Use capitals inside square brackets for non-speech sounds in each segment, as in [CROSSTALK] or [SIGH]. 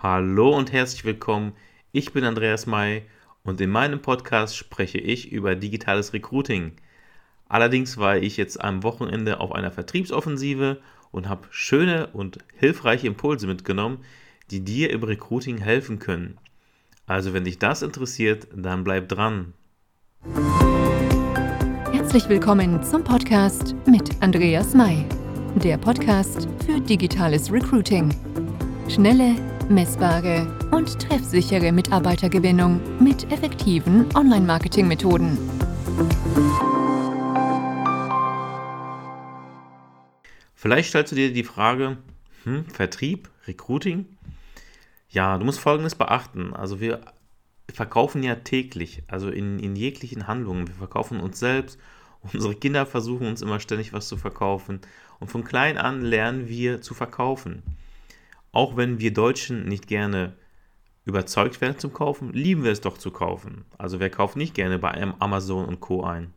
Hallo und herzlich willkommen. Ich bin Andreas May und in meinem Podcast spreche ich über digitales Recruiting. Allerdings war ich jetzt am Wochenende auf einer Vertriebsoffensive und habe schöne und hilfreiche Impulse mitgenommen, die dir im Recruiting helfen können. Also wenn dich das interessiert, dann bleib dran. Herzlich willkommen zum Podcast mit Andreas May, der Podcast für digitales Recruiting. Schnelle, messbare und treffsichere Mitarbeitergewinnung mit effektiven Online-Marketing-Methoden. Vielleicht stellst du dir die Frage, hm, Vertrieb, Recruiting? Ja, du musst Folgendes beachten. Also wir verkaufen ja täglich, also in, in jeglichen Handlungen. Wir verkaufen uns selbst, [LAUGHS] unsere Kinder versuchen uns immer ständig was zu verkaufen. Und von klein an lernen wir zu verkaufen. Auch wenn wir Deutschen nicht gerne überzeugt werden zum Kaufen, lieben wir es doch zu kaufen. Also wer kauft nicht gerne bei Amazon und Co ein?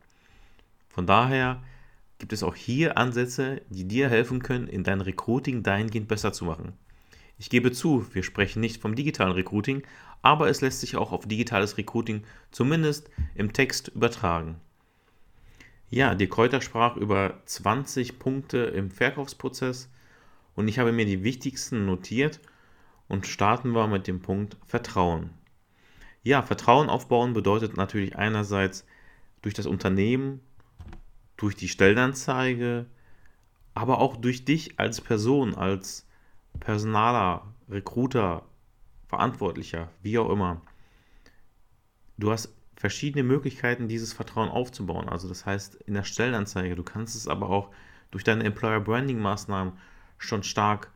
Von daher gibt es auch hier Ansätze, die dir helfen können, in dein Recruiting dahingehend besser zu machen. Ich gebe zu, wir sprechen nicht vom digitalen Recruiting, aber es lässt sich auch auf digitales Recruiting zumindest im Text übertragen. Ja, die Kräuter sprach über 20 Punkte im Verkaufsprozess und ich habe mir die wichtigsten notiert und starten wir mit dem Punkt Vertrauen. Ja, Vertrauen aufbauen bedeutet natürlich einerseits durch das Unternehmen, durch die Stellenanzeige, aber auch durch dich als Person, als Personaler, Recruiter, Verantwortlicher, wie auch immer. Du hast verschiedene Möglichkeiten, dieses Vertrauen aufzubauen. Also das heißt in der Stellenanzeige, du kannst es aber auch durch deine Employer Branding Maßnahmen schon stark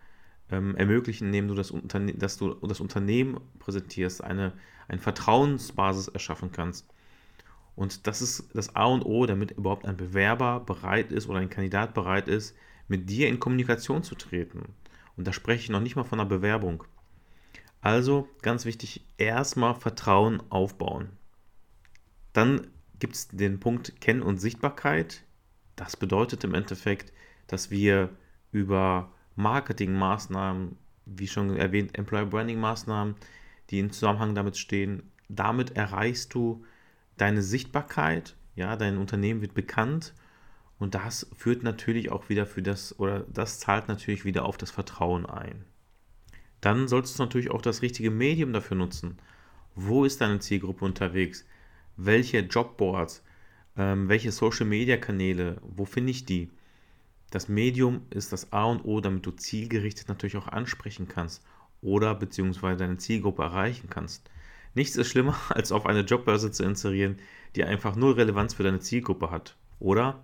ähm, ermöglichen, indem du das, Unterne dass du das Unternehmen präsentierst, eine, eine Vertrauensbasis erschaffen kannst. Und das ist das A und O, damit überhaupt ein Bewerber bereit ist oder ein Kandidat bereit ist, mit dir in Kommunikation zu treten. Und da spreche ich noch nicht mal von einer Bewerbung. Also ganz wichtig, erstmal Vertrauen aufbauen. Dann gibt es den Punkt Kenn- und Sichtbarkeit. Das bedeutet im Endeffekt, dass wir über Marketingmaßnahmen, wie schon erwähnt, Employer Branding Maßnahmen, die im Zusammenhang damit stehen, damit erreichst du deine Sichtbarkeit, ja, dein Unternehmen wird bekannt und das führt natürlich auch wieder für das oder das zahlt natürlich wieder auf das Vertrauen ein. Dann solltest du natürlich auch das richtige Medium dafür nutzen. Wo ist deine Zielgruppe unterwegs? Welche Jobboards? Ähm, welche Social Media Kanäle? Wo finde ich die? Das Medium ist das A und O, damit du zielgerichtet natürlich auch ansprechen kannst oder beziehungsweise deine Zielgruppe erreichen kannst. Nichts ist schlimmer, [LAUGHS] als auf eine Jobbörse zu inserieren, die einfach null Relevanz für deine Zielgruppe hat, oder?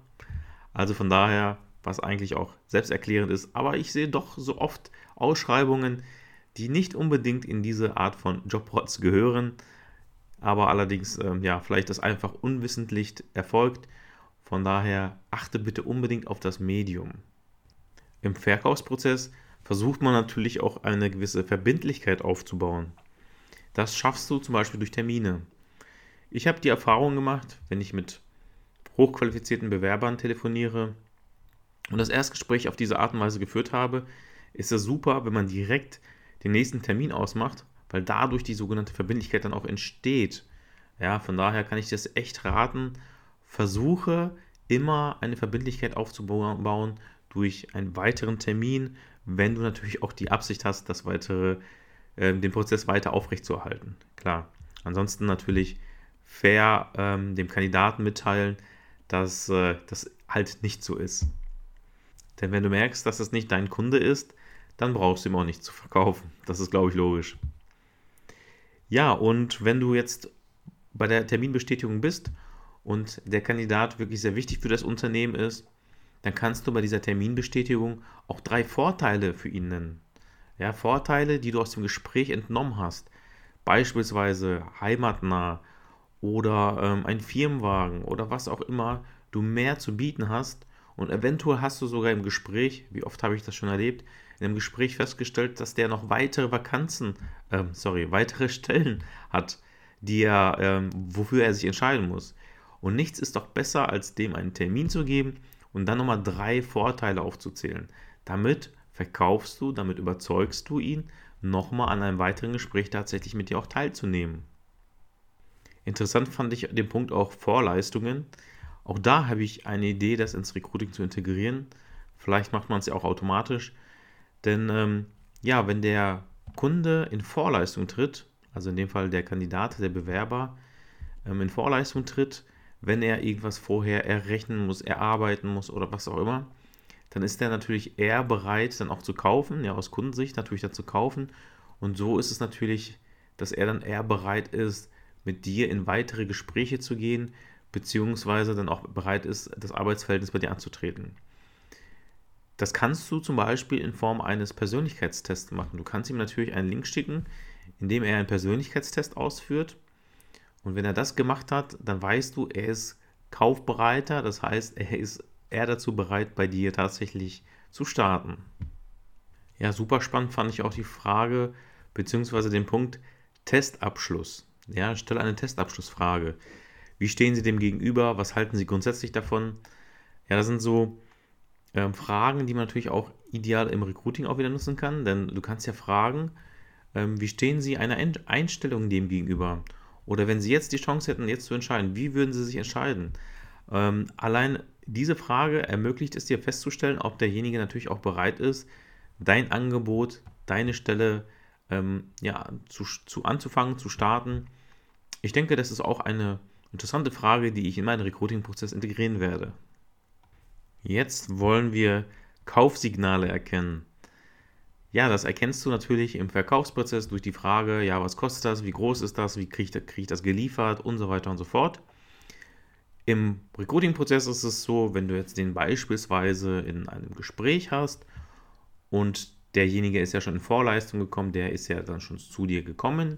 Also von daher, was eigentlich auch selbsterklärend ist, aber ich sehe doch so oft Ausschreibungen, die nicht unbedingt in diese Art von Jobboards gehören, aber allerdings, ähm, ja, vielleicht das einfach unwissentlich erfolgt. Von daher achte bitte unbedingt auf das Medium. Im Verkaufsprozess versucht man natürlich auch eine gewisse Verbindlichkeit aufzubauen. Das schaffst du zum Beispiel durch Termine. Ich habe die Erfahrung gemacht, wenn ich mit hochqualifizierten Bewerbern telefoniere und das Erstgespräch auf diese Art und Weise geführt habe, ist es super, wenn man direkt den nächsten Termin ausmacht, weil dadurch die sogenannte Verbindlichkeit dann auch entsteht. Ja, von daher kann ich das echt raten. Versuche immer eine Verbindlichkeit aufzubauen durch einen weiteren Termin, wenn du natürlich auch die Absicht hast, das weitere ähm, den Prozess weiter aufrechtzuerhalten. Klar. Ansonsten natürlich fair ähm, dem Kandidaten mitteilen, dass äh, das halt nicht so ist. Denn wenn du merkst, dass es nicht dein Kunde ist, dann brauchst du ihm auch nicht zu verkaufen. Das ist, glaube ich, logisch. Ja, und wenn du jetzt bei der Terminbestätigung bist und der Kandidat wirklich sehr wichtig für das Unternehmen ist, dann kannst du bei dieser Terminbestätigung auch drei Vorteile für ihn nennen. Ja, Vorteile, die du aus dem Gespräch entnommen hast. Beispielsweise heimatnah oder ähm, ein Firmenwagen oder was auch immer du mehr zu bieten hast. Und eventuell hast du sogar im Gespräch, wie oft habe ich das schon erlebt, in einem Gespräch festgestellt, dass der noch weitere Vakanzen, ähm, sorry, weitere [LAUGHS] Stellen hat, die er, ähm, wofür er sich entscheiden muss. Und nichts ist doch besser, als dem einen Termin zu geben und dann nochmal drei Vorteile aufzuzählen. Damit verkaufst du, damit überzeugst du ihn, nochmal an einem weiteren Gespräch tatsächlich mit dir auch teilzunehmen. Interessant fand ich den Punkt auch Vorleistungen. Auch da habe ich eine Idee, das ins Recruiting zu integrieren. Vielleicht macht man es ja auch automatisch. Denn ähm, ja, wenn der Kunde in Vorleistung tritt, also in dem Fall der Kandidat, der Bewerber, ähm, in Vorleistung tritt, wenn er irgendwas vorher errechnen muss, erarbeiten muss oder was auch immer, dann ist er natürlich eher bereit, dann auch zu kaufen, ja, aus Kundensicht natürlich dann zu kaufen. Und so ist es natürlich, dass er dann eher bereit ist, mit dir in weitere Gespräche zu gehen, beziehungsweise dann auch bereit ist, das Arbeitsverhältnis bei dir anzutreten. Das kannst du zum Beispiel in Form eines Persönlichkeitstests machen. Du kannst ihm natürlich einen Link schicken, in dem er einen Persönlichkeitstest ausführt. Und wenn er das gemacht hat, dann weißt du, er ist kaufbereiter, das heißt, er ist eher dazu bereit, bei dir tatsächlich zu starten. Ja, super spannend fand ich auch die Frage bzw. den Punkt Testabschluss. Ja, stelle eine Testabschlussfrage. Wie stehen Sie dem gegenüber? Was halten Sie grundsätzlich davon? Ja, das sind so ähm, Fragen, die man natürlich auch ideal im Recruiting auch wieder nutzen kann, denn du kannst ja fragen, ähm, wie stehen Sie einer Einstellung dem gegenüber? Oder wenn Sie jetzt die Chance hätten, jetzt zu entscheiden, wie würden Sie sich entscheiden? Ähm, allein diese Frage ermöglicht es dir festzustellen, ob derjenige natürlich auch bereit ist, dein Angebot, deine Stelle ähm, ja, zu, zu anzufangen, zu starten. Ich denke, das ist auch eine interessante Frage, die ich in meinen Recruiting-Prozess integrieren werde. Jetzt wollen wir Kaufsignale erkennen. Ja, das erkennst du natürlich im Verkaufsprozess durch die Frage, ja, was kostet das, wie groß ist das, wie kriege ich, krieg ich das geliefert? Und so weiter und so fort. Im Recruiting-Prozess ist es so, wenn du jetzt den beispielsweise in einem Gespräch hast und derjenige ist ja schon in Vorleistung gekommen, der ist ja dann schon zu dir gekommen.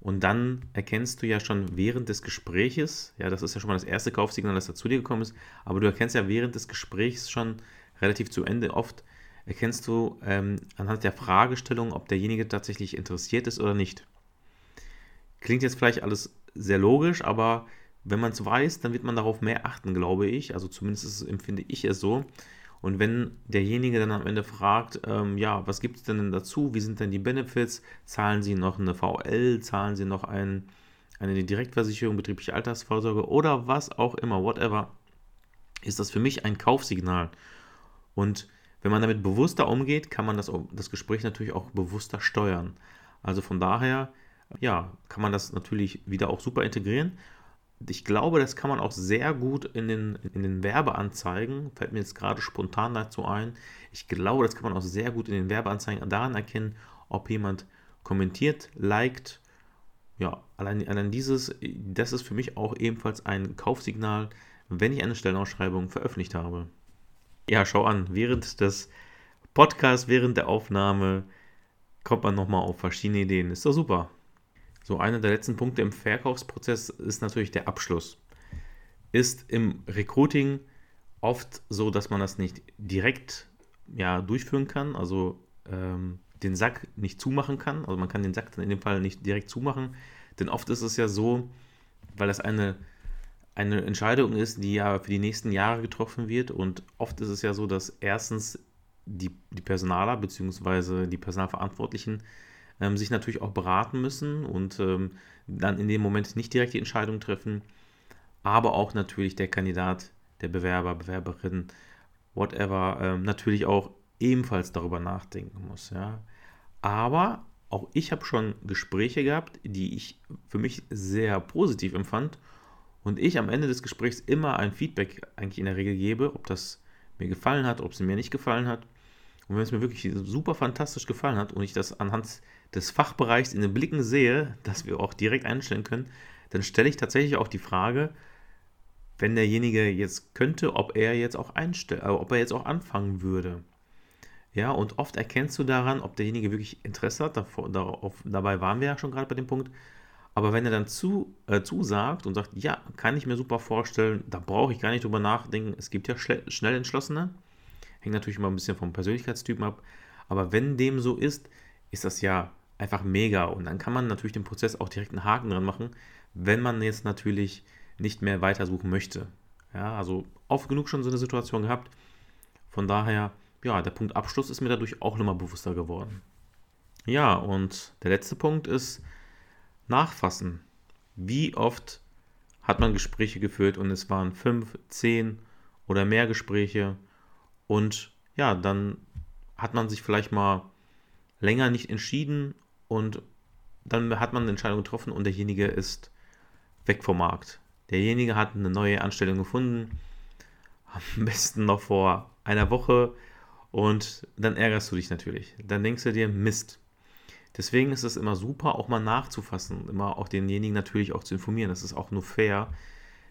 Und dann erkennst du ja schon während des Gespräches, ja, das ist ja schon mal das erste Kaufsignal, dass er zu dir gekommen ist, aber du erkennst ja während des Gesprächs schon relativ zu Ende oft, erkennst du ähm, anhand der Fragestellung, ob derjenige tatsächlich interessiert ist oder nicht. Klingt jetzt vielleicht alles sehr logisch, aber wenn man es weiß, dann wird man darauf mehr achten, glaube ich. Also zumindest empfinde ich es so. Und wenn derjenige dann am Ende fragt, ähm, ja, was gibt es denn dazu? Wie sind denn die Benefits? Zahlen Sie noch eine VL? Zahlen Sie noch ein, eine Direktversicherung, betriebliche Altersvorsorge oder was auch immer, whatever, ist das für mich ein Kaufsignal. Und wenn man damit bewusster umgeht, kann man das, das Gespräch natürlich auch bewusster steuern. Also von daher, ja, kann man das natürlich wieder auch super integrieren ich glaube, das kann man auch sehr gut in den, in den Werbeanzeigen, fällt mir jetzt gerade spontan dazu ein, ich glaube, das kann man auch sehr gut in den Werbeanzeigen daran erkennen, ob jemand kommentiert, liked. Ja, allein, allein dieses, das ist für mich auch ebenfalls ein Kaufsignal, wenn ich eine Stellenausschreibung veröffentlicht habe. Ja, schau an, während des Podcasts, während der Aufnahme kommt man nochmal auf verschiedene Ideen. Ist doch super. So, einer der letzten Punkte im Verkaufsprozess ist natürlich der Abschluss. Ist im Recruiting oft so, dass man das nicht direkt ja, durchführen kann, also ähm, den Sack nicht zumachen kann. Also man kann den Sack dann in dem Fall nicht direkt zumachen, denn oft ist es ja so, weil das eine, eine Entscheidung ist, die ja für die nächsten Jahre getroffen wird und oft ist es ja so, dass erstens die, die Personaler bzw. die Personalverantwortlichen ähm, sich natürlich auch beraten müssen und ähm, dann in dem Moment nicht direkt die Entscheidung treffen, aber auch natürlich der Kandidat, der Bewerber, Bewerberin, whatever, ähm, natürlich auch ebenfalls darüber nachdenken muss. Ja. Aber auch ich habe schon Gespräche gehabt, die ich für mich sehr positiv empfand und ich am Ende des Gesprächs immer ein Feedback eigentlich in der Regel gebe, ob das mir gefallen hat, ob es mir nicht gefallen hat. Und wenn es mir wirklich super fantastisch gefallen hat und ich das anhand des Fachbereichs in den Blicken sehe, dass wir auch direkt einstellen können, dann stelle ich tatsächlich auch die Frage, wenn derjenige jetzt könnte, ob er jetzt auch einstell, äh, ob er jetzt auch anfangen würde. Ja, und oft erkennst du daran, ob derjenige wirklich Interesse hat. Davor, darauf, dabei waren wir ja schon gerade bei dem Punkt. Aber wenn er dann zu, äh, zusagt und sagt, ja, kann ich mir super vorstellen, da brauche ich gar nicht drüber nachdenken. Es gibt ja schnell Entschlossene. Hängt natürlich immer ein bisschen vom Persönlichkeitstypen ab. Aber wenn dem so ist, ist das ja einfach mega. Und dann kann man natürlich den Prozess auch direkt einen Haken dran machen, wenn man jetzt natürlich nicht mehr weitersuchen möchte. Ja, also oft genug schon so eine Situation gehabt. Von daher, ja, der Punkt Abschluss ist mir dadurch auch nochmal bewusster geworden. Ja, und der letzte Punkt ist Nachfassen. Wie oft hat man Gespräche geführt und es waren fünf, zehn oder mehr Gespräche und ja, dann hat man sich vielleicht mal länger nicht entschieden und dann hat man eine Entscheidung getroffen und derjenige ist weg vom Markt. Derjenige hat eine neue Anstellung gefunden, am [LAUGHS] besten noch vor einer Woche und dann ärgerst du dich natürlich. Dann denkst du dir, Mist. Deswegen ist es immer super, auch mal nachzufassen, immer auch denjenigen natürlich auch zu informieren. Das ist auch nur fair,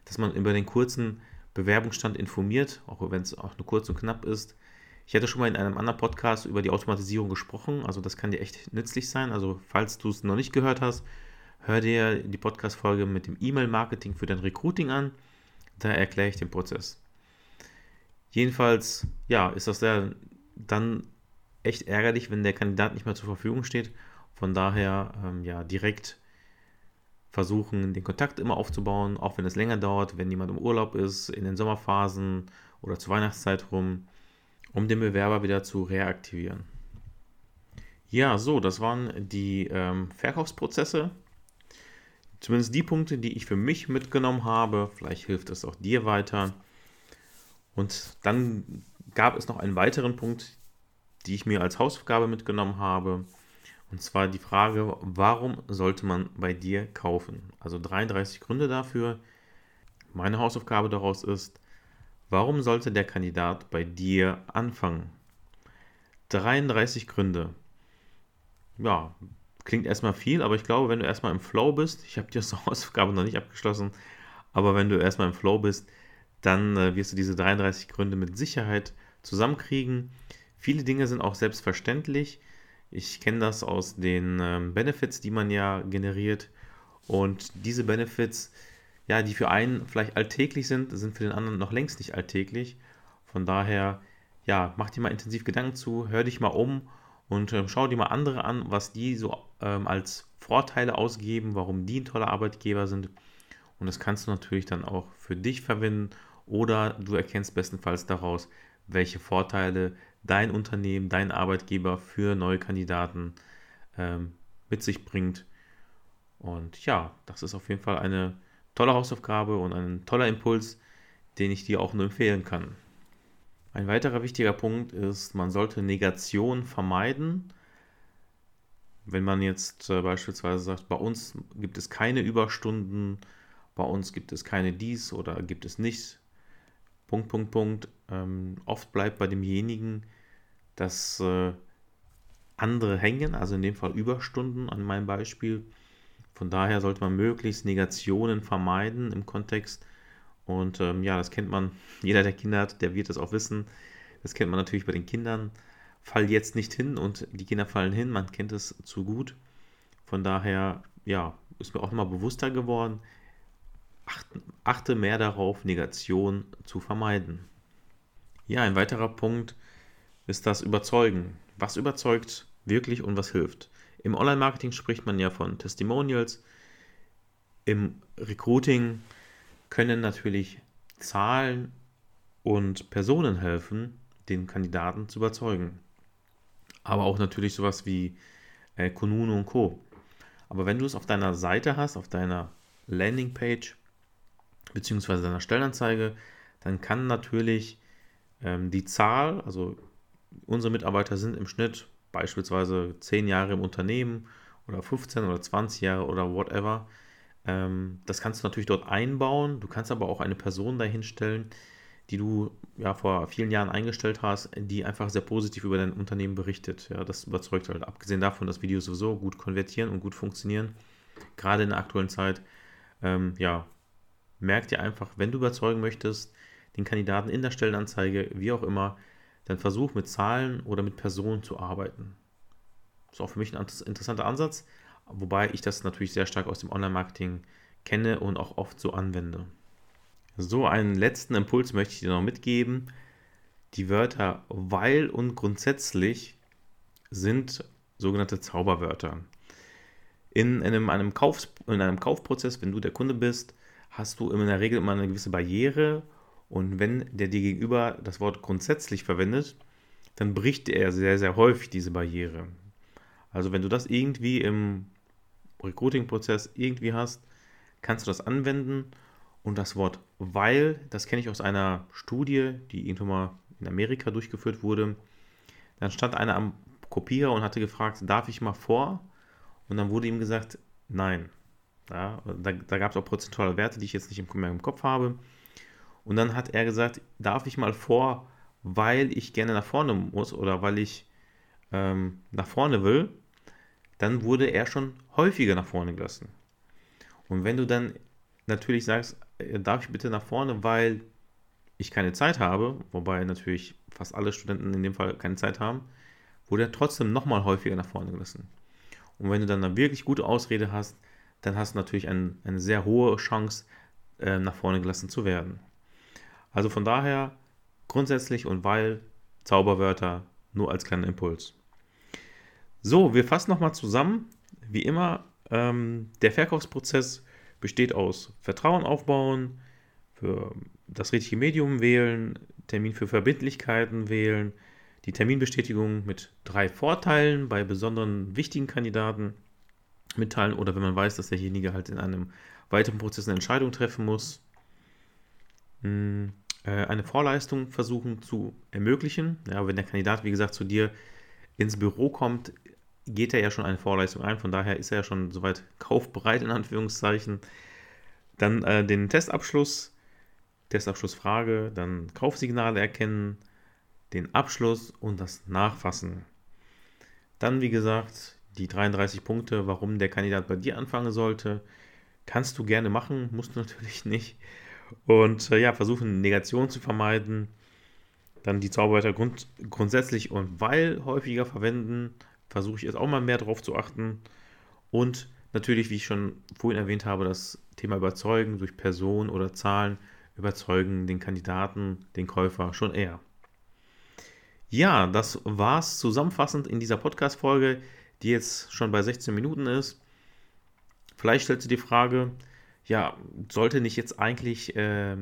dass man über den kurzen Bewerbungsstand informiert, auch wenn es auch nur kurz und knapp ist. Ich hatte schon mal in einem anderen Podcast über die Automatisierung gesprochen, also das kann dir echt nützlich sein. Also falls du es noch nicht gehört hast, hör dir die Podcast-Folge mit dem E-Mail-Marketing für dein Recruiting an. Da erkläre ich den Prozess. Jedenfalls, ja, ist das dann echt ärgerlich, wenn der Kandidat nicht mehr zur Verfügung steht. Von daher, ähm, ja, direkt versuchen, den Kontakt immer aufzubauen, auch wenn es länger dauert, wenn jemand im Urlaub ist, in den Sommerphasen oder zur Weihnachtszeit rum um den Bewerber wieder zu reaktivieren. Ja, so, das waren die ähm, Verkaufsprozesse. Zumindest die Punkte, die ich für mich mitgenommen habe. Vielleicht hilft es auch dir weiter. Und dann gab es noch einen weiteren Punkt, die ich mir als Hausaufgabe mitgenommen habe. Und zwar die Frage, warum sollte man bei dir kaufen? Also 33 Gründe dafür. Meine Hausaufgabe daraus ist, Warum sollte der Kandidat bei dir anfangen? 33 Gründe. Ja, klingt erstmal viel, aber ich glaube, wenn du erstmal im Flow bist, ich habe die [LAUGHS] Hausaufgabe noch nicht abgeschlossen, aber wenn du erstmal im Flow bist, dann äh, wirst du diese 33 Gründe mit Sicherheit zusammenkriegen. Viele Dinge sind auch selbstverständlich. Ich kenne das aus den ähm, Benefits, die man ja generiert. Und diese Benefits ja, die für einen vielleicht alltäglich sind, sind für den anderen noch längst nicht alltäglich. Von daher, ja, mach dir mal intensiv Gedanken zu, hör dich mal um und ähm, schau dir mal andere an, was die so ähm, als Vorteile ausgeben, warum die ein toller Arbeitgeber sind. Und das kannst du natürlich dann auch für dich verwenden oder du erkennst bestenfalls daraus, welche Vorteile dein Unternehmen, dein Arbeitgeber für neue Kandidaten ähm, mit sich bringt. Und ja, das ist auf jeden Fall eine tolle Hausaufgabe und ein toller Impuls, den ich dir auch nur empfehlen kann. Ein weiterer wichtiger Punkt ist, man sollte Negation vermeiden. Wenn man jetzt äh, beispielsweise sagt, bei uns gibt es keine Überstunden, bei uns gibt es keine dies oder gibt es nichts, Punkt, Punkt, Punkt. Ähm, oft bleibt bei demjenigen, dass äh, andere hängen, also in dem Fall Überstunden an meinem Beispiel. Von daher sollte man möglichst Negationen vermeiden im Kontext. Und ähm, ja, das kennt man, [LAUGHS] jeder, der Kinder hat, der wird das auch wissen. Das kennt man natürlich bei den Kindern. Fall jetzt nicht hin und die Kinder fallen hin, man kennt es zu gut. Von daher, ja, ist mir auch nochmal bewusster geworden, achte, mehr darauf, Negation zu vermeiden. Ja, ein weiterer Punkt ist das Überzeugen. Was überzeugt wirklich und was hilft? Im Online-Marketing spricht man ja von Testimonials. Im Recruiting können natürlich Zahlen und Personen helfen, den Kandidaten zu überzeugen. Aber auch natürlich sowas wie äh, Kununu und Co. Aber wenn du es auf deiner Seite hast, auf deiner Landingpage beziehungsweise deiner Stellenanzeige, dann kann natürlich ähm, die Zahl, also unsere Mitarbeiter sind im Schnitt beispielsweise 10 Jahre im Unternehmen oder 15 oder 20 Jahre oder whatever. Ähm, das kannst du natürlich dort einbauen. Du kannst aber auch eine Person dahinstellen, die du ja vor vielen Jahren eingestellt hast, die einfach sehr positiv über dein Unternehmen berichtet. Ja, das überzeugt halt. Abgesehen davon, dass Videos sowieso gut konvertieren und gut funktionieren, gerade in der aktuellen Zeit, ähm, ja, merk dir einfach, wenn du überzeugen möchtest, den Kandidaten in der Stellenanzeige, wie auch immer, dann versuch mit Zahlen oder mit Personen zu arbeiten. Das ist auch für mich ein interessanter Ansatz, wobei ich das natürlich sehr stark aus dem Online-Marketing kenne und auch oft so anwende. So, einen letzten Impuls möchte ich dir noch mitgeben. Die Wörter weil und grundsätzlich sind sogenannte Zauberwörter. In einem, einem, Kauf, in einem Kaufprozess, wenn du der Kunde bist, hast du in der Regel immer eine gewisse Barriere und wenn der dir gegenüber das Wort grundsätzlich verwendet, dann bricht er sehr, sehr häufig diese Barriere. Also wenn du das irgendwie im Recruiting-Prozess irgendwie hast, kannst du das anwenden. Und das Wort weil, das kenne ich aus einer Studie, die irgendwann mal in Amerika durchgeführt wurde. Dann stand einer am Kopierer und hatte gefragt, darf ich mal vor? Und dann wurde ihm gesagt, nein. Ja, da, da gab es auch prozentuale Werte, die ich jetzt nicht mehr im Kopf habe. Und dann hat er gesagt, darf ich mal vor, weil ich gerne nach vorne muss oder weil ich ähm, nach vorne will, dann wurde er schon häufiger nach vorne gelassen. Und wenn du dann natürlich sagst, äh, darf ich bitte nach vorne, weil ich keine Zeit habe, wobei natürlich fast alle Studenten in dem Fall keine Zeit haben, wurde er trotzdem nochmal häufiger nach vorne gelassen. Und wenn du dann eine wirklich gute Ausrede hast, dann hast du natürlich ein, eine sehr hohe Chance, äh, nach vorne gelassen zu werden. Also von daher grundsätzlich und weil Zauberwörter nur als kleiner Impuls. So, wir fassen nochmal zusammen. Wie immer, ähm, der Verkaufsprozess besteht aus Vertrauen aufbauen, für das richtige Medium wählen, Termin für Verbindlichkeiten wählen, die Terminbestätigung mit drei Vorteilen bei besonderen wichtigen Kandidaten mitteilen oder wenn man weiß, dass derjenige halt in einem weiteren Prozess eine Entscheidung treffen muss. Hm, äh, eine Vorleistung versuchen zu ermöglichen. Ja, wenn der Kandidat, wie gesagt, zu dir ins Büro kommt, geht er ja schon eine Vorleistung ein, von daher ist er ja schon soweit [LAUGHS] kaufbereit in Anführungszeichen. Dann äh, den Testabschluss, Testabschlussfrage, dann Kaufsignale erkennen, den Abschluss und das Nachfassen. Dann, wie gesagt, die 33 Punkte, warum der Kandidat bei dir anfangen sollte. Kannst du gerne machen, musst du [LAUGHS] natürlich nicht. Und äh, ja, versuchen, Negation zu vermeiden. Dann die Zauberwörter grund grundsätzlich und weil häufiger verwenden versuche ich jetzt auch mal mehr darauf zu achten. Und natürlich, wie ich schon vorhin erwähnt habe, das Thema Überzeugen durch Person oder Zahlen überzeugen den Kandidaten, den Käufer schon eher. Ja, das war's zusammenfassend in dieser Podcast-Folge, die jetzt schon bei 16 Minuten ist. Vielleicht stellst du die Frage, ja, sollte nicht jetzt eigentlich äh,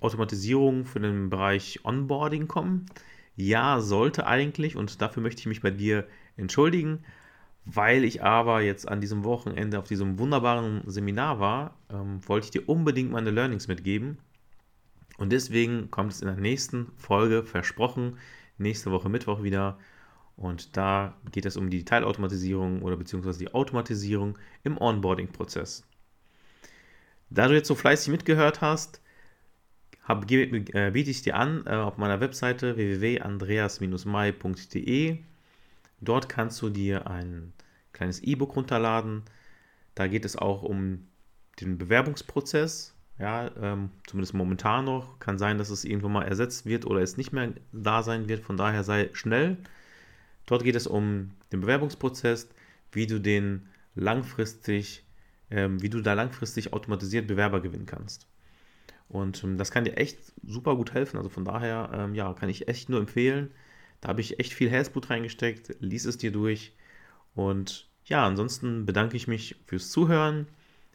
Automatisierung für den Bereich Onboarding kommen? Ja, sollte eigentlich und dafür möchte ich mich bei dir entschuldigen. Weil ich aber jetzt an diesem Wochenende auf diesem wunderbaren Seminar war, ähm, wollte ich dir unbedingt meine Learnings mitgeben. Und deswegen kommt es in der nächsten Folge versprochen, nächste Woche Mittwoch wieder. Und da geht es um die Teilautomatisierung oder beziehungsweise die Automatisierung im Onboarding-Prozess. Da du jetzt so fleißig mitgehört hast, hab, äh, biete ich dir an äh, auf meiner Webseite www.andreas-mai.de Dort kannst du dir ein kleines E-Book runterladen. Da geht es auch um den Bewerbungsprozess. Ja, ähm, zumindest momentan noch. Kann sein, dass es irgendwann mal ersetzt wird oder es nicht mehr da sein wird. Von daher sei schnell. Dort geht es um den Bewerbungsprozess, wie du den langfristig, ähm, wie du da langfristig automatisiert Bewerber gewinnen kannst. Und ähm, das kann dir echt super gut helfen. Also von daher, ähm, ja, kann ich echt nur empfehlen. Da habe ich echt viel Herzblut reingesteckt. Lies es dir durch. Und ja, ansonsten bedanke ich mich fürs Zuhören.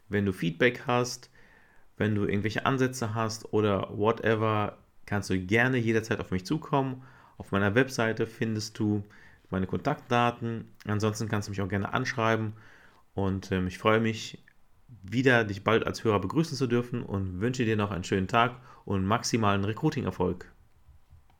Wenn du Feedback hast, wenn du irgendwelche Ansätze hast oder whatever, kannst du gerne jederzeit auf mich zukommen. Auf meiner Webseite findest du meine Kontaktdaten. Ansonsten kannst du mich auch gerne anschreiben. Und ähm, ich freue mich, wieder dich bald als Hörer begrüßen zu dürfen und wünsche dir noch einen schönen Tag und maximalen Recruiting-Erfolg.